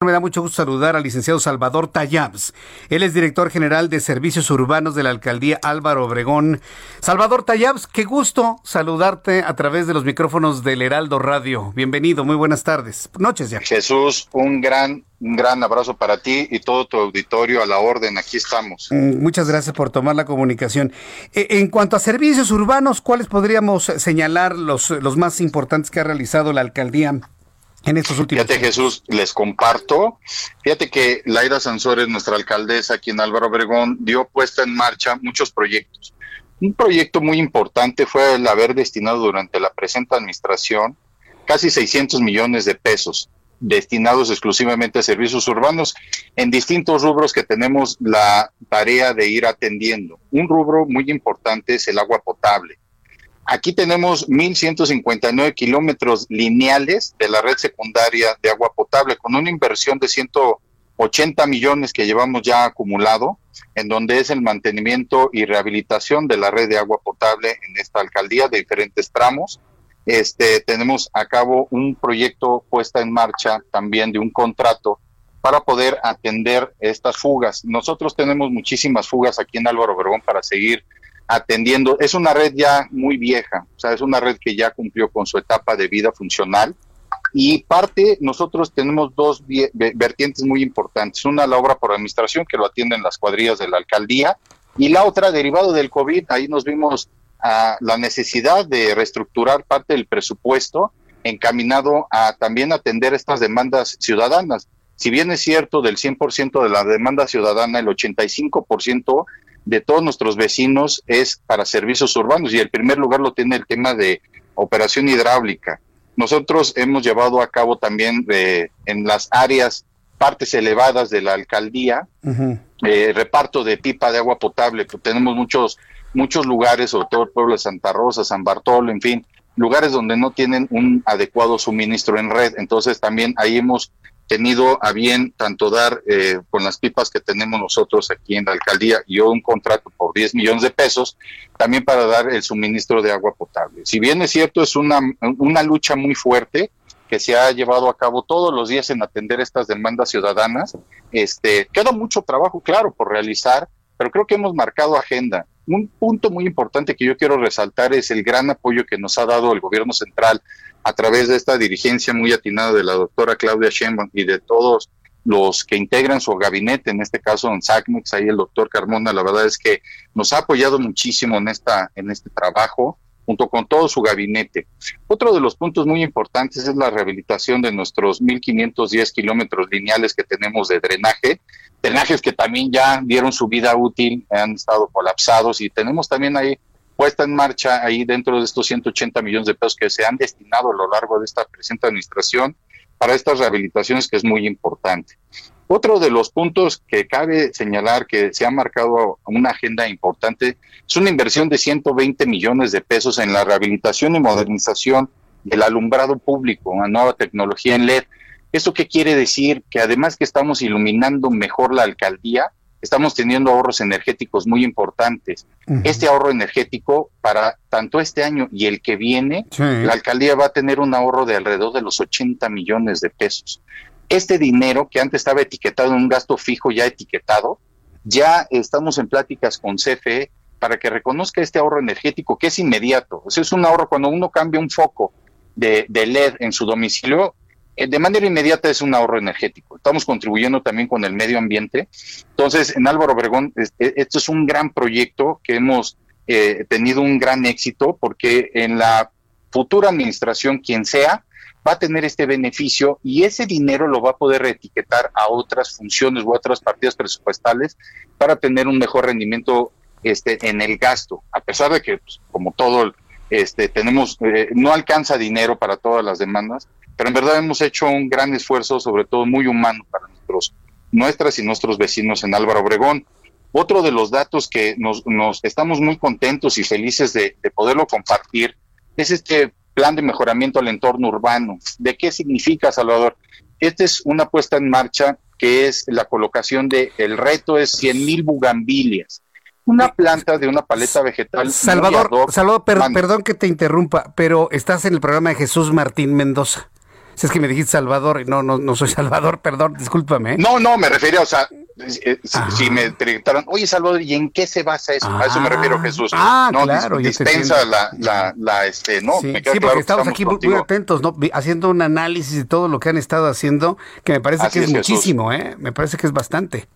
Me da mucho gusto saludar al licenciado Salvador Tayabs. Él es director general de Servicios Urbanos de la Alcaldía Álvaro Obregón. Salvador Tayabs, qué gusto saludarte a través de los micrófonos del Heraldo Radio. Bienvenido, muy buenas tardes. Noches ya. Jesús, un gran, un gran abrazo para ti y todo tu auditorio a la orden. Aquí estamos. Mm, muchas gracias por tomar la comunicación. E, en cuanto a servicios urbanos, ¿cuáles podríamos señalar los, los más importantes que ha realizado la alcaldía? En estos últimos Fíjate, Jesús, les comparto. Fíjate que Laida Sansores, nuestra alcaldesa aquí en Álvaro Obregón, dio puesta en marcha muchos proyectos. Un proyecto muy importante fue el haber destinado durante la presente administración casi 600 millones de pesos destinados exclusivamente a servicios urbanos en distintos rubros que tenemos la tarea de ir atendiendo. Un rubro muy importante es el agua potable Aquí tenemos 1.159 kilómetros lineales de la red secundaria de agua potable con una inversión de 180 millones que llevamos ya acumulado, en donde es el mantenimiento y rehabilitación de la red de agua potable en esta alcaldía de diferentes tramos. Este, tenemos a cabo un proyecto puesta en marcha también de un contrato para poder atender estas fugas. Nosotros tenemos muchísimas fugas aquí en Álvaro Obregón para seguir atendiendo. Es una red ya muy vieja, o sea, es una red que ya cumplió con su etapa de vida funcional. Y parte, nosotros tenemos dos vertientes muy importantes. Una, la obra por administración, que lo atienden las cuadrillas de la alcaldía, y la otra, derivado del COVID, ahí nos vimos a la necesidad de reestructurar parte del presupuesto encaminado a también atender estas demandas ciudadanas. Si bien es cierto, del 100% de la demanda ciudadana, el 85% de todos nuestros vecinos es para servicios urbanos y el primer lugar lo tiene el tema de operación hidráulica. Nosotros hemos llevado a cabo también eh, en las áreas, partes elevadas de la alcaldía, eh, reparto de pipa de agua potable. Tenemos muchos, muchos lugares, sobre todo el pueblo de Santa Rosa, San Bartolo, en fin, lugares donde no tienen un adecuado suministro en red. Entonces también ahí hemos tenido a bien tanto dar eh, con las pipas que tenemos nosotros aquí en la alcaldía y un contrato por 10 millones de pesos, también para dar el suministro de agua potable. Si bien es cierto, es una, una lucha muy fuerte que se ha llevado a cabo todos los días en atender estas demandas ciudadanas, este, queda mucho trabajo, claro, por realizar, pero creo que hemos marcado agenda. Un punto muy importante que yo quiero resaltar es el gran apoyo que nos ha dado el gobierno central a través de esta dirigencia muy atinada de la doctora Claudia Sheinbaum y de todos los que integran su gabinete, en este caso en SACMEX, ahí el doctor Carmona, la verdad es que nos ha apoyado muchísimo en, esta, en este trabajo, junto con todo su gabinete. Otro de los puntos muy importantes es la rehabilitación de nuestros 1.510 kilómetros lineales que tenemos de drenaje, drenajes que también ya dieron su vida útil, han estado colapsados y tenemos también ahí puesta en marcha ahí dentro de estos 180 millones de pesos que se han destinado a lo largo de esta presente administración para estas rehabilitaciones que es muy importante. Otro de los puntos que cabe señalar que se ha marcado una agenda importante es una inversión de 120 millones de pesos en la rehabilitación y modernización del alumbrado público, una nueva tecnología en LED. ¿Esto qué quiere decir? Que además que estamos iluminando mejor la alcaldía, estamos teniendo ahorros energéticos muy importantes. Este ahorro energético para tanto este año y el que viene, la alcaldía va a tener un ahorro de alrededor de los 80 millones de pesos. Este dinero que antes estaba etiquetado en un gasto fijo ya etiquetado, ya estamos en pláticas con CFE para que reconozca este ahorro energético que es inmediato. O sea, es un ahorro cuando uno cambia un foco de, LED en su domicilio, eh, de manera inmediata es un ahorro energético. Estamos contribuyendo también con el medio ambiente. Entonces, en Álvaro Obregón, esto es un gran proyecto que hemos eh, tenido un gran éxito porque en la futura administración, quien sea, va a tener este beneficio y ese dinero lo va a poder reetiquetar a otras funciones u otras partidas presupuestales para tener un mejor rendimiento este, en el gasto, a pesar de que, pues, como todo, este, tenemos, eh, no alcanza dinero para todas las demandas, pero en verdad hemos hecho un gran esfuerzo, sobre todo muy humano para nuestros, nuestras y nuestros vecinos en Álvaro Obregón. Otro de los datos que nos, nos estamos muy contentos y felices de, de poderlo compartir es este plan de mejoramiento al entorno urbano. ¿De qué significa, Salvador? Esta es una puesta en marcha que es la colocación de, el reto es 100 mil bugambilias una planta de una paleta vegetal. Salvador, Salvador perdón que te interrumpa, pero estás en el programa de Jesús Martín Mendoza. Si es que me dijiste Salvador, y no, no, no soy Salvador, perdón, discúlpame. ¿eh? No, no, me refería, o sea, eh, si, me preguntaron, oye Salvador, ¿y en qué se basa eso? a eso me refiero ah, Jesús. Ah, no, claro, dispensa la, la, la, este, no, sí, sí porque estamos, aquí muy, atentos, ¿no? Haciendo un análisis de todo lo que han estado haciendo, que me parece que es, muchísimo, ¿eh? Me parece que es bastante.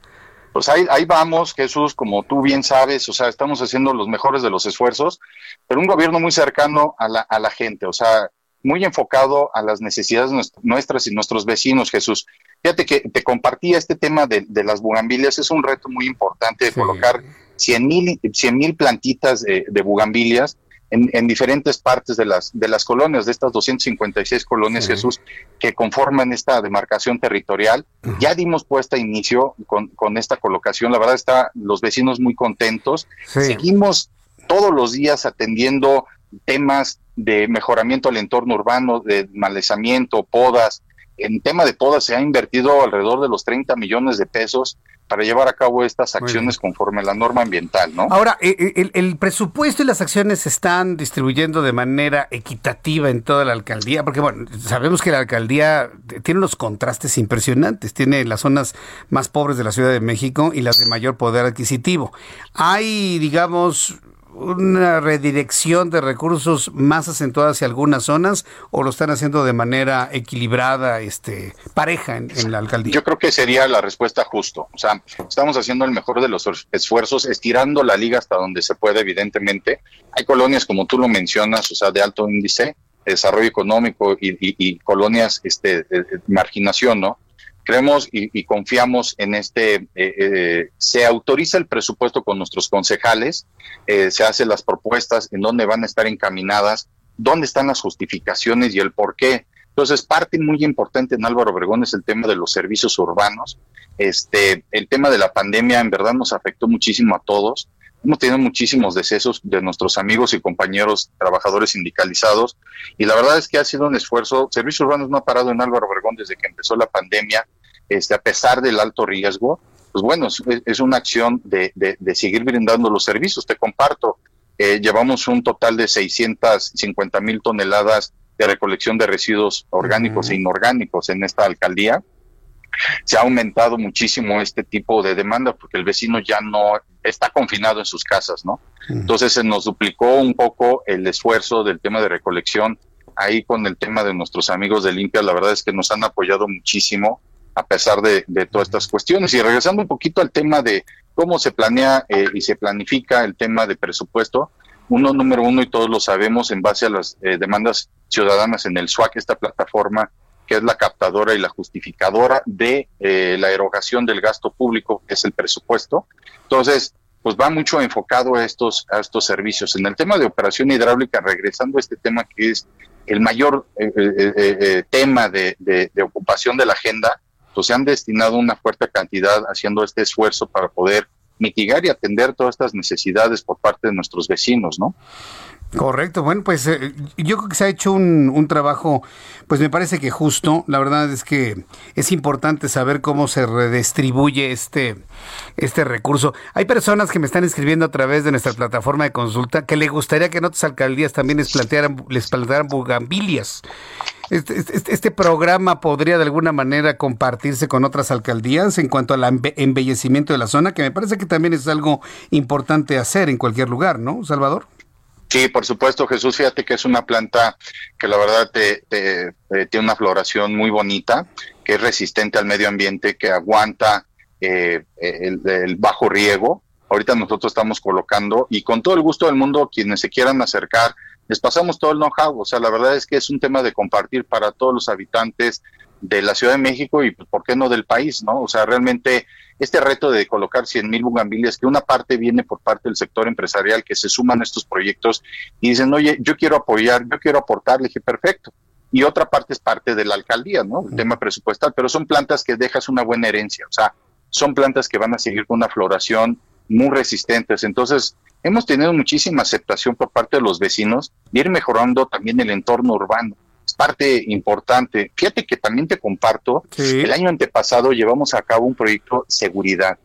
Pues ahí, ahí vamos, Jesús, como tú bien sabes, o sea, estamos haciendo los mejores de los esfuerzos, pero un gobierno muy cercano a la, a la gente, o sea, muy enfocado a las necesidades nuestras y nuestros vecinos, Jesús. Fíjate que te compartía este tema de, las bugambilias, es un reto muy importante de colocar 100 mil plantitas de, de bugambilias en, diferentes partes de las, de las colonias, de estas 256 colonias, Jesús, que conforman esta demarcación territorial. Ya dimos puesta inicio con, con, esta colocación. La verdad está los vecinos muy contentos. Seguimos todos los días atendiendo temas de mejoramiento al entorno urbano, de malezamiento, podas. En tema de podas se ha invertido alrededor de los 30 millones de pesos para llevar a cabo estas acciones conforme a la norma ambiental, ¿no? Ahora, eh, eh, el, presupuesto y las acciones se están distribuyendo de manera equitativa en toda la alcaldía, porque bueno, sabemos que la alcaldía tiene unos contrastes impresionantes, tiene las zonas más pobres de la Ciudad de México y las de mayor poder adquisitivo. Hay, digamos, una redirección de recursos más acentuada hacia algunas zonas o lo están haciendo de manera equilibrada, este, pareja en, la alcaldía? Yo creo que sería la respuesta justo. O sea, estamos haciendo el mejor de los esfuerzos, estirando la liga hasta donde se puede, evidentemente. Hay colonias, como tú lo mencionas, o sea, de alto índice, desarrollo económico y, colonias este, de marginación, ¿no? Creemos y, confiamos en este, eh, eh, se autoriza el presupuesto con nuestros concejales, eh, se hacen las propuestas en dónde van a estar encaminadas, dónde están las justificaciones y el por qué. Entonces, parte muy importante en Álvaro Obregón es el tema de los servicios urbanos. Este, el tema de la pandemia en verdad nos afectó muchísimo a todos. Hemos tenido muchísimos decesos de nuestros amigos y compañeros trabajadores sindicalizados y la verdad es que ha sido un esfuerzo. Servicios Urbanos no ha parado en Álvaro Obregón desde que empezó la pandemia, este, a pesar del alto riesgo. Pues bueno, es, una acción de, seguir brindando los servicios. Te comparto, eh, llevamos un total de 650 mil toneladas de recolección de residuos orgánicos e inorgánicos en esta alcaldía se ha aumentado muchísimo este tipo de demanda porque el vecino ya no está confinado en sus casas, ¿no? Entonces se nos duplicó un poco el esfuerzo del tema de recolección ahí con el tema de nuestros amigos de Limpia, la verdad es que nos han apoyado muchísimo a pesar de, todas estas cuestiones. Y regresando un poquito al tema de cómo se planea eh, y se planifica el tema de presupuesto, uno número uno, y todos lo sabemos, en base a las eh, demandas ciudadanas en el SWAC, esta plataforma que es la captadora y la justificadora de eh, la erogación del gasto público, que es el presupuesto. Entonces, pues va mucho enfocado a estos, a estos servicios. En el tema de operación hidráulica, regresando a este tema que es el mayor eh, eh, tema de, de, ocupación de la agenda, pues se han destinado una fuerte cantidad haciendo este esfuerzo para poder mitigar y atender todas estas necesidades por parte de nuestros vecinos, ¿no? Correcto, bueno, pues eh, yo creo que se ha hecho un, un, trabajo, pues me parece que justo, la verdad es que es importante saber cómo se redistribuye este, este recurso. Hay personas que me están escribiendo a través de nuestra plataforma de consulta que le gustaría que en otras alcaldías también les plantearan, les plantearan bugambilias. Este, este, este, programa podría de alguna manera compartirse con otras alcaldías en cuanto al embellecimiento de la zona, que me parece que también es algo importante hacer en cualquier lugar, ¿no, Salvador? Sí, por supuesto, Jesús. Fíjate que es una planta que la verdad te, tiene una floración muy bonita, que es resistente al medio ambiente, que aguanta eh, el, bajo riego. Ahorita nosotros estamos colocando y con todo el gusto del mundo, quienes se quieran acercar, les pasamos todo el know-how. O sea, la verdad es que es un tema de compartir para todos los habitantes de la Ciudad de México y, pues, ¿por qué no del país? ¿no? O sea, realmente este reto de colocar 100 mil bugambilias, que una parte viene por parte del sector empresarial que se suman a estos proyectos y dicen, oye, yo quiero apoyar, yo quiero aportar, le dije, perfecto. y otra parte es parte de la alcaldía, ¿no? El tema presupuestal, pero son plantas que dejas una buena herencia, o sea, son plantas que van a seguir con una floración muy resistentes. Entonces, hemos tenido muchísima aceptación por parte de los vecinos de ir mejorando también el entorno urbano. Es parte importante. Fíjate que también te comparto, el año antepasado llevamos a cabo un proyecto seguridad.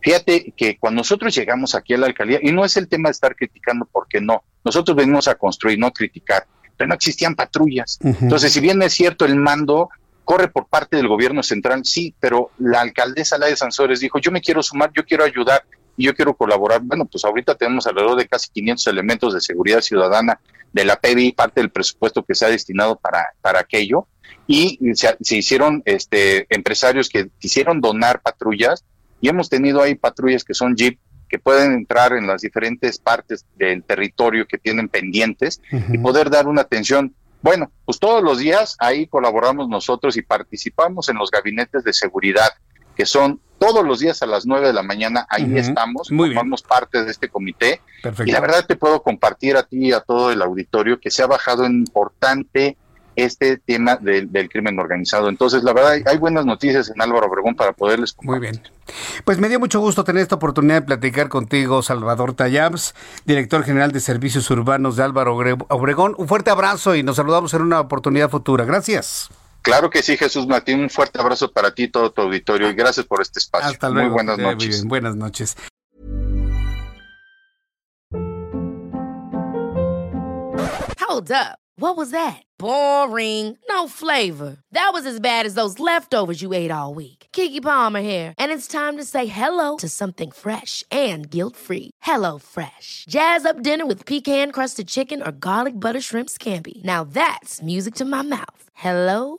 Fíjate que cuando nosotros llegamos aquí a la alcaldía, y no es el tema de estar criticando, porque no, nosotros venimos a construir, no a criticar, pero no existían patrullas. Entonces, si bien es cierto, el mando corre por parte del gobierno central, sí, pero la alcaldesa la de Sansores dijo, yo me quiero sumar, yo quiero ayudar y yo quiero colaborar. Bueno, pues ahorita tenemos alrededor de casi 500 elementos de seguridad ciudadana de la PBI, parte del presupuesto que se ha destinado para, para aquello, y se, se hicieron este, empresarios que quisieron donar patrullas, y hemos tenido ahí patrullas que son Jeep, que pueden entrar en las diferentes partes del territorio que tienen pendientes y poder dar una atención. Bueno, pues todos los días ahí colaboramos nosotros y participamos en los gabinetes de seguridad, que son todos los días a las 9 de la mañana, ahí estamos, formamos parte de este comité. Y la verdad te puedo compartir a ti y a todo el auditorio que se ha bajado en importante este tema del, crimen organizado. Entonces, la verdad, hay, buenas noticias en Álvaro Obregón para poderles Muy bien. Pues me dio mucho gusto tener esta oportunidad de platicar contigo, Salvador Tayabs, director general de Servicios Urbanos de Álvaro Obregón. Un fuerte abrazo y nos saludamos en una oportunidad futura. Gracias. Claro que sí, Jesús Martín. Un fuerte abrazo para ti y todo tu auditorio y gracias por este espacio. Hasta luego. Muy buenas noches. buenas noches. Hold up. What was that? Boring. No flavor. That was as bad as those leftovers you ate all week. Kiki Palmer here, and it's time to say hello to something fresh and guilt-free. Hello Fresh. Jazz up dinner with pecan-crusted chicken or garlic butter shrimp scampi. Now that's music to my mouth. Hello